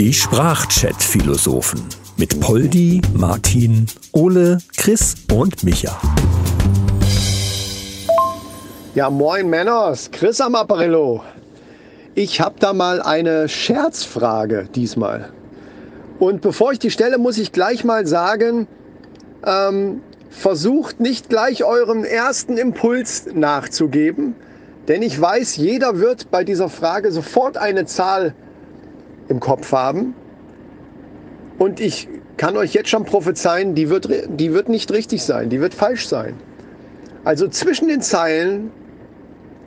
Die Sprachchat-Philosophen mit Poldi, Martin, Ole, Chris und Micha. Ja, moin Männers, Chris am Apparillo. Ich habe da mal eine Scherzfrage diesmal. Und bevor ich die stelle, muss ich gleich mal sagen, ähm, versucht nicht gleich eurem ersten Impuls nachzugeben, denn ich weiß, jeder wird bei dieser Frage sofort eine Zahl im Kopf haben. Und ich kann euch jetzt schon prophezeien, die wird, die wird nicht richtig sein, die wird falsch sein. Also zwischen den Zeilen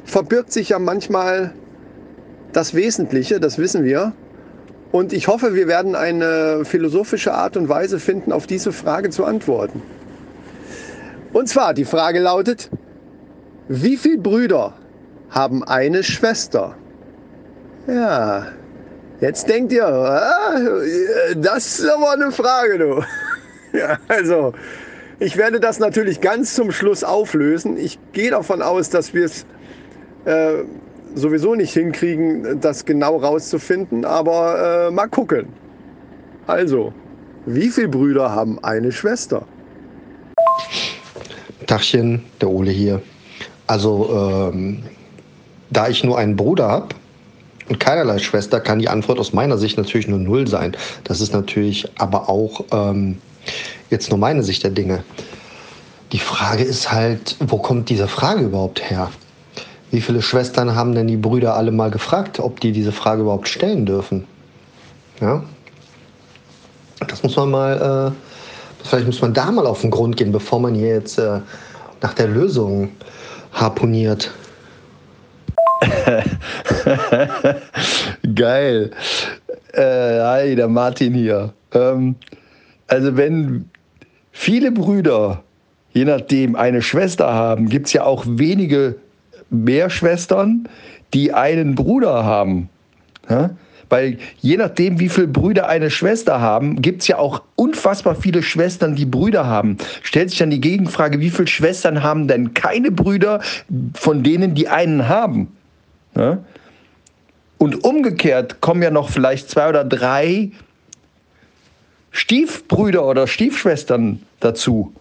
verbirgt sich ja manchmal das Wesentliche, das wissen wir. Und ich hoffe, wir werden eine philosophische Art und Weise finden, auf diese Frage zu antworten. Und zwar, die Frage lautet, wie viele Brüder haben eine Schwester? Ja, jetzt denkt ihr, ah, das ist aber eine Frage, du. Ja, also, ich werde das natürlich ganz zum Schluss auflösen. Ich gehe davon aus, dass wir es äh, sowieso nicht hinkriegen, das genau rauszufinden, aber äh, mal gucken. Also, wie viele Brüder haben eine Schwester? Tachchen, der Ole hier. Also, ähm, da ich nur einen Bruder habe und keinerlei Schwester, kann die Antwort aus meiner Sicht natürlich nur null sein. Das ist natürlich aber auch ähm, jetzt nur meine Sicht der Dinge. Die Frage ist halt, wo kommt diese Frage überhaupt her? Wie viele Schwestern haben denn die Brüder alle mal gefragt, ob die diese Frage überhaupt stellen dürfen? Ja? Das muss man mal, äh, vielleicht muss man da mal auf den Grund gehen, bevor man hier jetzt äh, nach der Lösung harponiert. Geil. Äh, hi, der Martin hier. Ähm, also wenn viele Brüder, je nachdem, eine Schwester haben, gibt es ja auch wenige mehr Schwestern, die einen Bruder haben. Ja? Weil je nachdem, wie viele Brüder eine Schwester haben, gibt es ja auch unfassbar viele Schwestern, die Brüder haben. Stellt sich dann die Gegenfrage, wie viele Schwestern haben denn keine Brüder von denen, die einen haben? Ja? Und umgekehrt kommen ja noch vielleicht zwei oder drei Stiefbrüder oder Stiefschwestern dazu,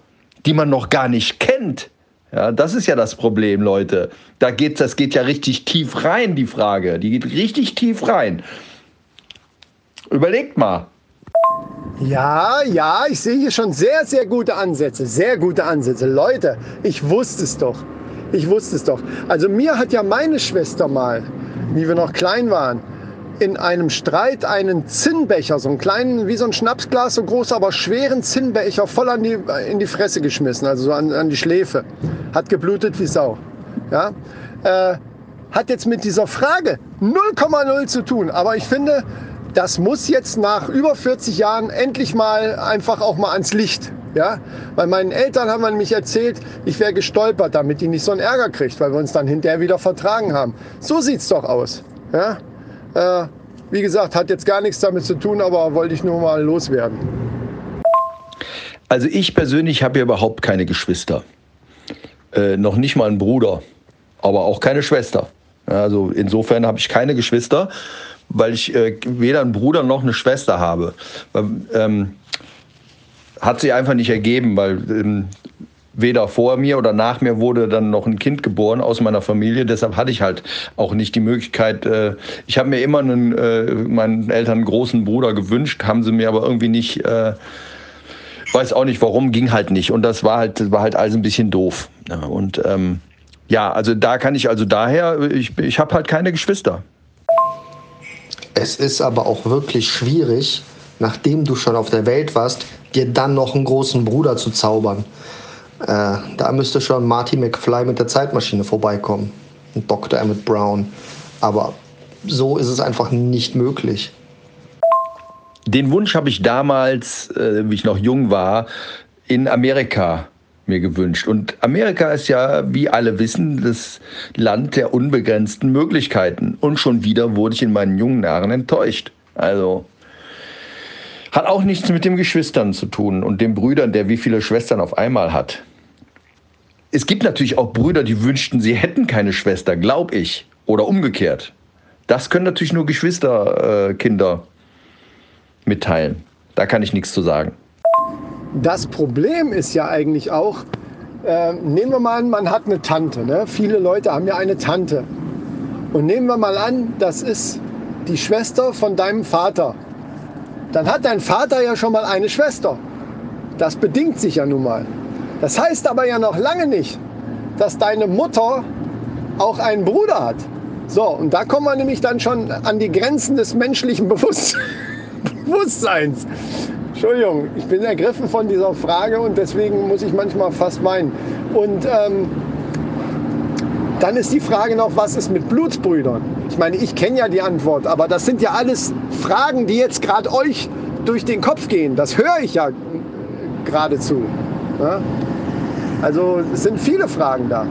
die man noch gar nicht kennt. Ja, das ist ja das Problem, Leute. Da geht, das geht ja richtig tief rein, die Frage. Die geht richtig tief rein. Überlegt mal. Ja, ja, ich sehe hier schon sehr, sehr gute Ansätze. Sehr gute Ansätze. Leute, ich wusste es doch. Ich wusste es doch. Also mir hat ja meine Schwester mal, wie wir noch klein waren, in einem Streit einen Zinnbecher, so einen kleinen, wie so ein Schnapsglas, so groß, aber schweren Zinnbecher voll an die, in die Fresse geschmissen, also so an, an die Schläfe. Hat geblutet wie Sau. Ja? Äh, hat jetzt mit dieser Frage 0,0 zu tun. Aber ich finde, das muss jetzt nach über 40 Jahren endlich mal einfach auch mal ans Licht. Ja? Bei meinen Eltern haben wir nämlich erzählt, ich wäre gestolpert, damit die nicht so einen Ärger kriegt, weil wir uns dann hinterher wieder vertragen haben. So sieht's doch aus. Ja? Äh, wie gesagt, hat jetzt gar nichts damit zu tun, aber wollte ich nur mal loswerden. Also ich persönlich habe ja überhaupt keine Geschwister. Äh, noch nicht mal einen Bruder, aber auch keine Schwester. Also insofern habe ich keine Geschwister, weil ich äh, weder einen Bruder noch eine Schwester habe. Ähm, hat sich einfach nicht ergeben, weil ähm, weder vor mir oder nach mir wurde dann noch ein Kind geboren aus meiner Familie. Deshalb hatte ich halt auch nicht die Möglichkeit. Äh, ich habe mir immer einen, äh, meinen Eltern einen großen Bruder gewünscht, haben sie mir aber irgendwie nicht. Äh, weiß auch nicht warum, ging halt nicht. Und das war halt, das war halt alles ein bisschen doof. Und ähm, ja, also da kann ich also daher, ich, ich habe halt keine Geschwister. Es ist aber auch wirklich schwierig, nachdem du schon auf der Welt warst, dir dann noch einen großen Bruder zu zaubern. Äh, da müsste schon Marty McFly mit der Zeitmaschine vorbeikommen. Und Dr. Emmett Brown. Aber so ist es einfach nicht möglich. Den Wunsch habe ich damals, äh, wie ich noch jung war, in Amerika mir gewünscht. Und Amerika ist ja, wie alle wissen, das Land der unbegrenzten Möglichkeiten. Und schon wieder wurde ich in meinen jungen Jahren enttäuscht. Also hat auch nichts mit den Geschwistern zu tun und den Brüdern, der wie viele Schwestern auf einmal hat es gibt natürlich auch Brüder, die wünschten, sie hätten keine Schwester, glaube ich. Oder umgekehrt. Das können natürlich nur Geschwisterkinder äh, mitteilen. Da kann ich nichts zu sagen. Das Problem ist ja eigentlich auch, äh, nehmen wir mal an, man hat eine Tante. Ne? Viele Leute haben ja eine Tante. Und nehmen wir mal an, das ist die Schwester von deinem Vater. Dann hat dein Vater ja schon mal eine Schwester. Das bedingt sich ja nun mal. Das heißt aber ja noch lange nicht, dass deine Mutter auch einen Bruder hat. So, und da kommen wir nämlich dann schon an die Grenzen des menschlichen Bewusst Bewusstseins. Entschuldigung, ich bin ergriffen von dieser Frage und deswegen muss ich manchmal fast weinen. Und ähm, dann ist die Frage noch, was ist mit Blutsbrüdern? Ich meine, ich kenne ja die Antwort, aber das sind ja alles Fragen, die jetzt gerade euch durch den Kopf gehen. Das höre ich ja geradezu. Ja? Also es sind viele Fragen da.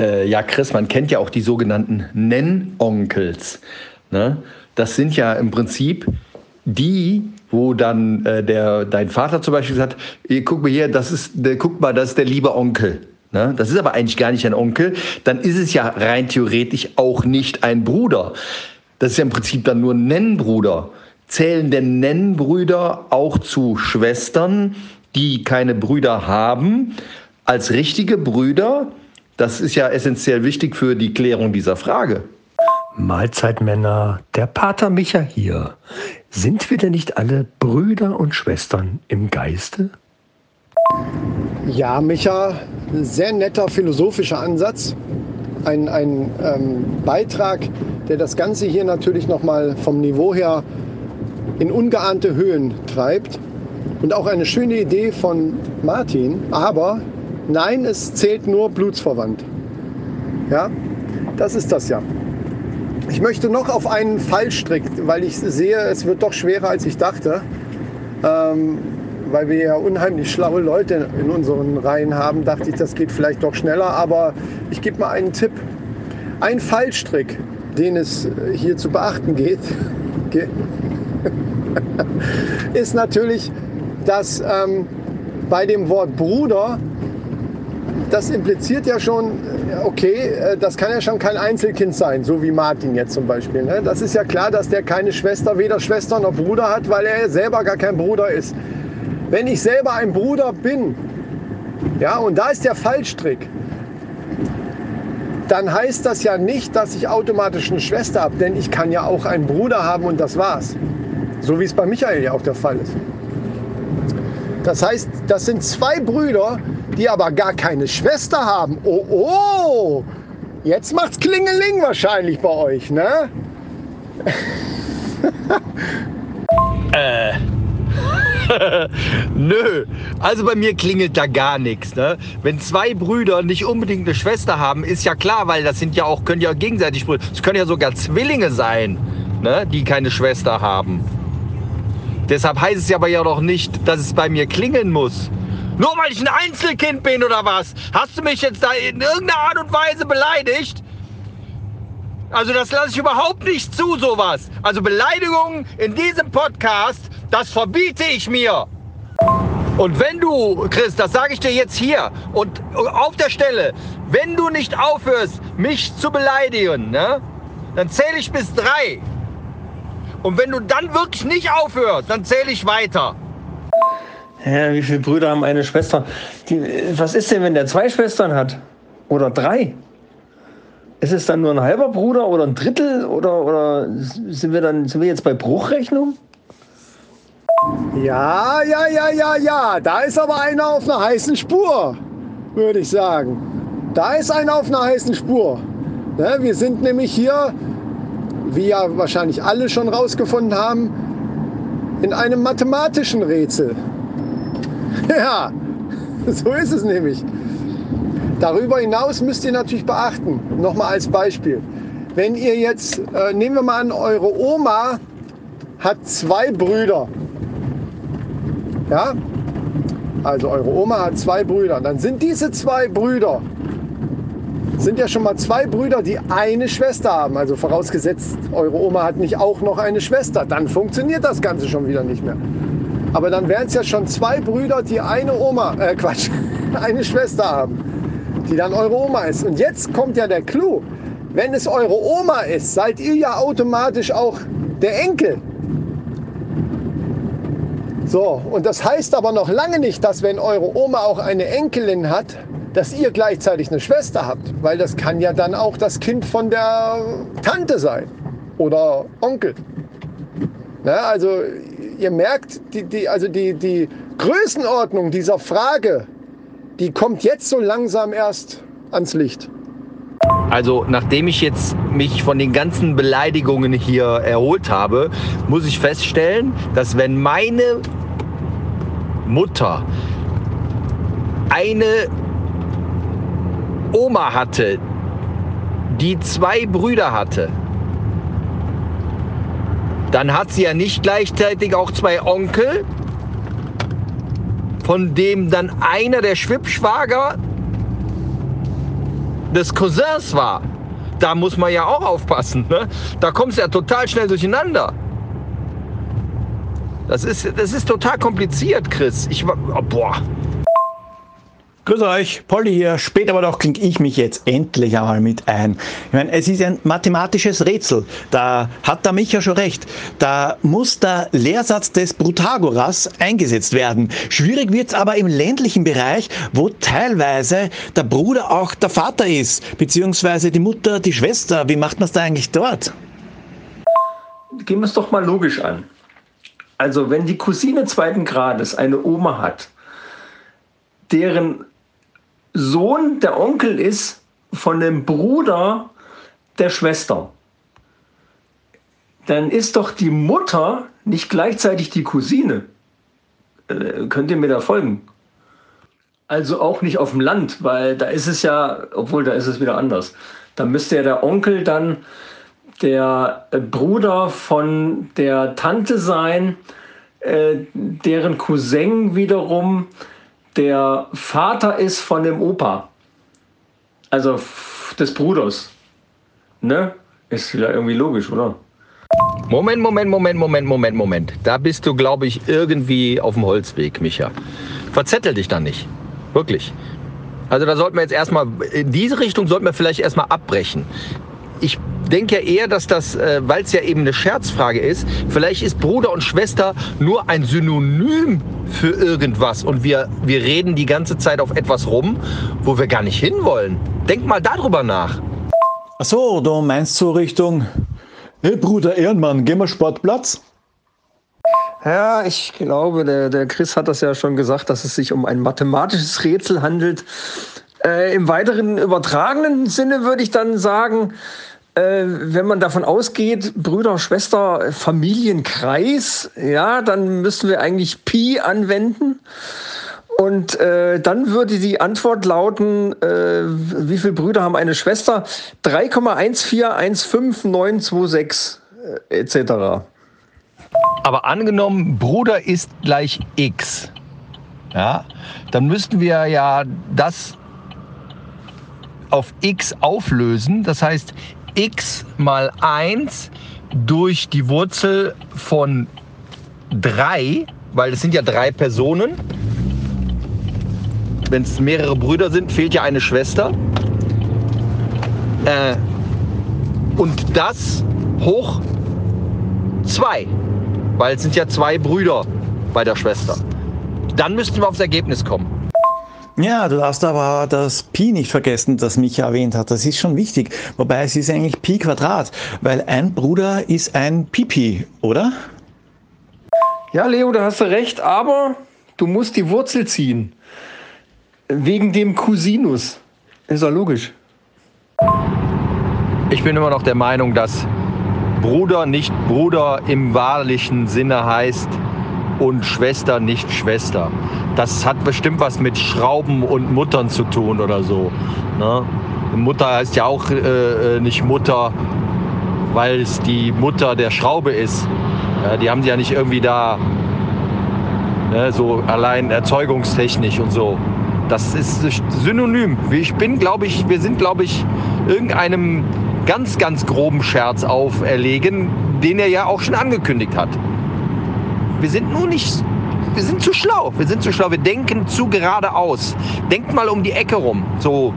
Äh, ja, Chris, man kennt ja auch die sogenannten Nennonkels. Ne? Das sind ja im Prinzip die, wo dann äh, der, dein Vater zum Beispiel sagt, guck mal hier, das ist, der, guck mal, das ist der liebe Onkel. Ne? Das ist aber eigentlich gar nicht ein Onkel. Dann ist es ja rein theoretisch auch nicht ein Bruder. Das ist ja im Prinzip dann nur ein Nennbruder. Zählen denn Nennbrüder auch zu Schwestern, die keine Brüder haben, als richtige Brüder? Das ist ja essentiell wichtig für die Klärung dieser Frage. Mahlzeitmänner, der Pater Micha hier. Sind wir denn nicht alle Brüder und Schwestern im Geiste? Ja, Micha, sehr netter philosophischer Ansatz. Ein, ein ähm, Beitrag, der das Ganze hier natürlich nochmal vom Niveau her in ungeahnte Höhen treibt. Und auch eine schöne Idee von Martin. Aber nein, es zählt nur blutsverwandt. Ja, das ist das ja. Ich möchte noch auf einen Fallstrick, weil ich sehe, es wird doch schwerer, als ich dachte. Ähm, weil wir ja unheimlich schlaue Leute in unseren Reihen haben, dachte ich, das geht vielleicht doch schneller. Aber ich gebe mal einen Tipp. Ein Fallstrick, den es hier zu beachten geht, ist natürlich, dass ähm, bei dem Wort Bruder, das impliziert ja schon, okay, äh, das kann ja schon kein Einzelkind sein, so wie Martin jetzt zum Beispiel. Ne? Das ist ja klar, dass der keine Schwester, weder Schwester noch Bruder hat, weil er selber gar kein Bruder ist. Wenn ich selber ein Bruder bin, ja, und da ist der Fallstrick, dann heißt das ja nicht, dass ich automatisch eine Schwester habe, denn ich kann ja auch einen Bruder haben und das war's. So wie es bei Michael ja auch der Fall ist. Das heißt, das sind zwei Brüder, die aber gar keine Schwester haben. Oh, oh, jetzt macht's Klingeling wahrscheinlich bei euch, ne? äh. Nö, also bei mir klingelt da gar nichts. Ne? Wenn zwei Brüder nicht unbedingt eine Schwester haben, ist ja klar, weil das sind ja auch, können ja gegenseitig Brüder. Es können ja sogar Zwillinge sein, ne? die keine Schwester haben. Deshalb heißt es ja aber ja doch nicht, dass es bei mir klingeln muss. Nur weil ich ein Einzelkind bin oder was? Hast du mich jetzt da in irgendeiner Art und Weise beleidigt? Also das lasse ich überhaupt nicht zu, sowas. Also Beleidigungen in diesem Podcast, das verbiete ich mir. Und wenn du, Chris, das sage ich dir jetzt hier und auf der Stelle, wenn du nicht aufhörst, mich zu beleidigen, ne, dann zähle ich bis drei. Und wenn du dann wirklich nicht aufhörst, dann zähle ich weiter. Ja, wie viele Brüder haben eine Schwester? Die, was ist denn, wenn der zwei Schwestern hat? Oder drei? Ist es dann nur ein halber Bruder oder ein Drittel? Oder, oder sind, wir dann, sind wir jetzt bei Bruchrechnung? Ja, ja, ja, ja, ja. Da ist aber einer auf einer heißen Spur, würde ich sagen. Da ist einer auf einer heißen Spur. Ne, wir sind nämlich hier, wie ja wahrscheinlich alle schon rausgefunden haben, in einem mathematischen Rätsel. Ja, so ist es nämlich. Darüber hinaus müsst ihr natürlich beachten, nochmal als Beispiel, wenn ihr jetzt, äh, nehmen wir mal an, eure Oma hat zwei Brüder. Ja? Also eure Oma hat zwei Brüder. Dann sind diese zwei Brüder, sind ja schon mal zwei Brüder, die eine Schwester haben. Also vorausgesetzt, eure Oma hat nicht auch noch eine Schwester. Dann funktioniert das Ganze schon wieder nicht mehr. Aber dann wären es ja schon zwei Brüder, die eine Oma, äh Quatsch, eine Schwester haben, die dann eure Oma ist. Und jetzt kommt ja der Clou. wenn es eure Oma ist, seid ihr ja automatisch auch der Enkel. So, und das heißt aber noch lange nicht, dass wenn eure Oma auch eine Enkelin hat, dass ihr gleichzeitig eine Schwester habt. Weil das kann ja dann auch das Kind von der Tante sein oder Onkel. Na, also ihr merkt, die, die, also die, die Größenordnung dieser Frage, die kommt jetzt so langsam erst ans Licht. Also nachdem ich jetzt mich von den ganzen Beleidigungen hier erholt habe, muss ich feststellen, dass wenn meine Mutter eine Oma hatte, die zwei Brüder hatte, dann hat sie ja nicht gleichzeitig auch zwei Onkel, von dem dann einer der Schwippschwager des Cousins war. Da muss man ja auch aufpassen. Ne? Da kommst du ja total schnell durcheinander. Das ist, das ist total kompliziert, Chris. Ich, oh, boah. Grüß euch, Polly hier. Spät aber doch klinge ich mich jetzt endlich einmal mit ein. Ich meine, es ist ein mathematisches Rätsel. Da hat der Micha schon recht. Da muss der Lehrsatz des Protagoras eingesetzt werden. Schwierig wird's aber im ländlichen Bereich, wo teilweise der Bruder auch der Vater ist, beziehungsweise die Mutter die Schwester. Wie macht man es da eigentlich dort? Gehen wir es doch mal logisch an. Also, wenn die Cousine zweiten Grades eine Oma hat, deren Sohn der Onkel ist von dem Bruder der Schwester, dann ist doch die Mutter nicht gleichzeitig die Cousine. Äh, könnt ihr mir da folgen? Also auch nicht auf dem Land, weil da ist es ja, obwohl da ist es wieder anders. Da müsste ja der Onkel dann der äh, Bruder von der Tante sein, äh, deren Cousin wiederum der Vater ist von dem Opa. Also des Bruders. Ne? Ist ja irgendwie logisch, oder? Moment, Moment, Moment, Moment, Moment, Moment. Da bist du, glaube ich, irgendwie auf dem Holzweg, Micha. Verzettel dich da nicht. Wirklich. Also da sollten wir jetzt erstmal, in diese Richtung sollten wir vielleicht erstmal abbrechen. Ich denke ja eher, dass das, äh, weil es ja eben eine Scherzfrage ist, vielleicht ist Bruder und Schwester nur ein Synonym für irgendwas und wir, wir reden die ganze Zeit auf etwas rum, wo wir gar nicht hinwollen. Denk mal darüber nach. Ach so, du meinst so Richtung, hey Bruder Ehrenmann, gehen wir Sportplatz? Ja, ich glaube, der, der Chris hat das ja schon gesagt, dass es sich um ein mathematisches Rätsel handelt. Äh, Im weiteren übertragenen Sinne würde ich dann sagen, äh, wenn man davon ausgeht, Brüder, Schwester, Familienkreis, ja, dann müssen wir eigentlich Pi anwenden. Und äh, dann würde die Antwort lauten, äh, wie viele Brüder haben eine Schwester? 3,1415926 äh, etc. Aber angenommen, Bruder ist gleich x, ja, dann müssten wir ja das auf x auflösen. Das heißt, x mal 1 durch die Wurzel von 3, weil es sind ja drei Personen. Wenn es mehrere Brüder sind, fehlt ja eine Schwester. Äh, und das hoch 2, weil es sind ja zwei Brüder bei der Schwester. Dann müssten wir aufs Ergebnis kommen. Ja, du darfst aber das Pi nicht vergessen, das Micha erwähnt hat. Das ist schon wichtig. Wobei es ist eigentlich Pi Quadrat, weil ein Bruder ist ein Pipi, oder? Ja, Leo, da hast du recht, aber du musst die Wurzel ziehen. Wegen dem Cosinus. Ist ja logisch. Ich bin immer noch der Meinung, dass Bruder nicht Bruder im wahrlichen Sinne heißt und Schwester nicht Schwester das hat bestimmt was mit Schrauben und Muttern zu tun oder so. Ne? Mutter heißt ja auch äh, äh nicht Mutter, weil es die Mutter der Schraube ist. Ja, die haben sie ja nicht irgendwie da ne, so allein erzeugungstechnisch und so. Das ist synonym. Ich bin, glaube ich, wir sind, glaube ich, irgendeinem ganz, ganz groben Scherz auferlegen, den er ja auch schon angekündigt hat. Wir sind nur nicht wir sind zu schlau. Wir sind zu schlau. Wir denken zu geradeaus. Denkt mal um die Ecke rum. So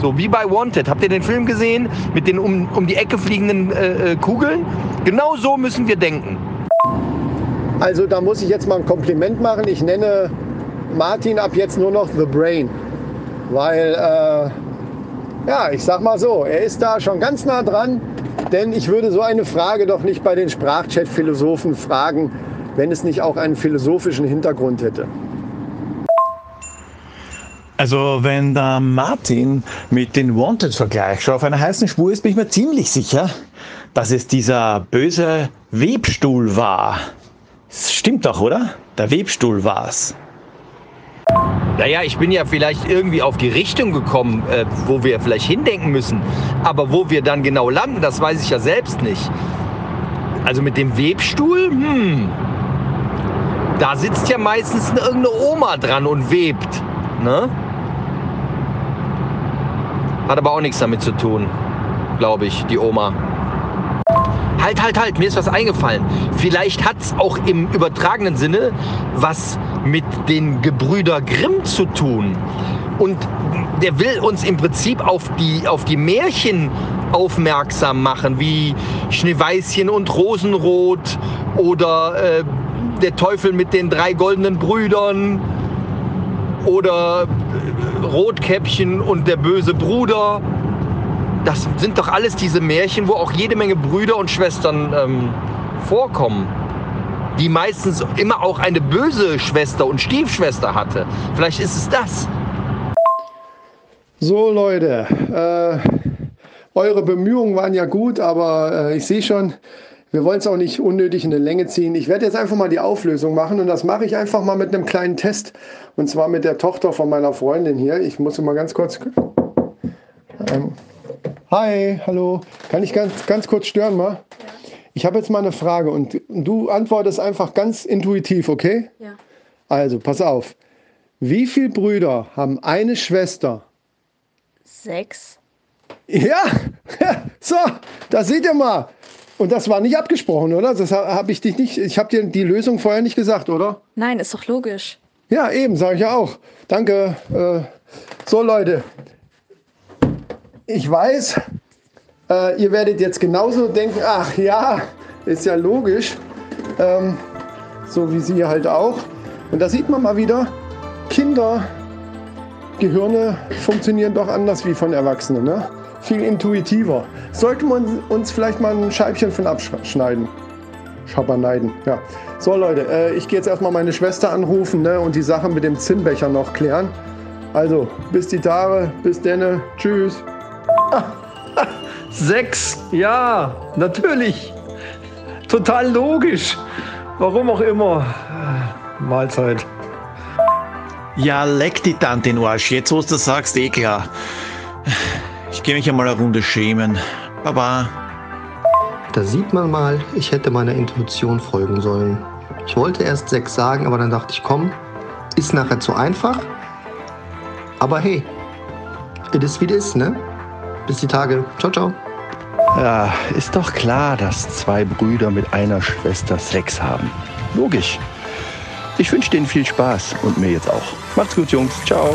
So wie bei Wanted. Habt ihr den Film gesehen mit den um, um die Ecke fliegenden äh, äh, Kugeln? Genau so müssen wir denken. Also da muss ich jetzt mal ein Kompliment machen. Ich nenne Martin ab jetzt nur noch The Brain. Weil, äh, ja, ich sag mal so, er ist da schon ganz nah dran. Denn ich würde so eine Frage doch nicht bei den Sprachchat-Philosophen fragen, wenn es nicht auch einen philosophischen Hintergrund hätte. Also wenn der Martin mit den Wanted-Vergleich schon auf einer heißen Spur ist, bin ich mir ziemlich sicher, dass es dieser böse Webstuhl war. Das stimmt doch, oder? Der Webstuhl war's. Naja, ich bin ja vielleicht irgendwie auf die Richtung gekommen, äh, wo wir vielleicht hindenken müssen. Aber wo wir dann genau landen, das weiß ich ja selbst nicht. Also mit dem Webstuhl, hm, da sitzt ja meistens irgendeine Oma dran und webt. Ne? Hat aber auch nichts damit zu tun, glaube ich, die Oma. Halt, halt, halt, mir ist was eingefallen. Vielleicht hat es auch im übertragenen Sinne was mit den Gebrüder Grimm zu tun. Und der will uns im Prinzip auf die, auf die Märchen aufmerksam machen, wie Schneeweißchen und Rosenrot oder äh, der Teufel mit den drei goldenen Brüdern oder äh, Rotkäppchen und der böse Bruder. Das sind doch alles diese Märchen, wo auch jede Menge Brüder und Schwestern ähm, vorkommen. Die meistens immer auch eine böse Schwester und Stiefschwester hatte. Vielleicht ist es das. So Leute, äh, eure Bemühungen waren ja gut, aber äh, ich sehe schon, wir wollen es auch nicht unnötig in eine Länge ziehen. Ich werde jetzt einfach mal die Auflösung machen und das mache ich einfach mal mit einem kleinen Test. Und zwar mit der Tochter von meiner Freundin hier. Ich muss mal ganz kurz. Ähm, hi, hallo. Kann ich ganz, ganz kurz stören mal? Ja. Ich habe jetzt mal eine Frage und du antwortest einfach ganz intuitiv, okay? Ja. Also, pass auf. Wie viele Brüder haben eine Schwester? Sechs. Ja, so, da seht ihr mal. Und das war nicht abgesprochen, oder? Das habe ich dich nicht. Ich habe dir die Lösung vorher nicht gesagt, oder? Nein, ist doch logisch. Ja, eben, sage ich ja auch. Danke. Äh, so, Leute. Ich weiß, äh, ihr werdet jetzt genauso denken, ach ja, ist ja logisch. Ähm, so wie sie halt auch. Und da sieht man mal wieder, Kinder, Gehirne funktionieren doch anders wie von Erwachsenen. Ne? Viel intuitiver. Sollten wir uns vielleicht mal ein Scheibchen von abschneiden. Schaberneiden, ja. So Leute, äh, ich gehe jetzt erstmal meine Schwester anrufen ne, und die Sache mit dem Zinnbecher noch klären. Also, bis die Tage, bis denne, tschüss. Sechs, ja, natürlich. Total logisch. Warum auch immer. Mahlzeit. Ja, leck die Tante den Arsch. Jetzt, wo du das sagst, eh klar. Ich gehe mich einmal eine Runde schämen. Baba. Da sieht man mal, ich hätte meiner Intuition folgen sollen. Ich wollte erst sechs sagen, aber dann dachte ich, komm, ist nachher zu einfach. Aber hey, it is wie it is, ne? Bis die Tage. Ciao, ciao. Ja, ist doch klar, dass zwei Brüder mit einer Schwester Sex haben. Logisch. Ich wünsche denen viel Spaß und mir jetzt auch. Macht's gut, Jungs. Ciao.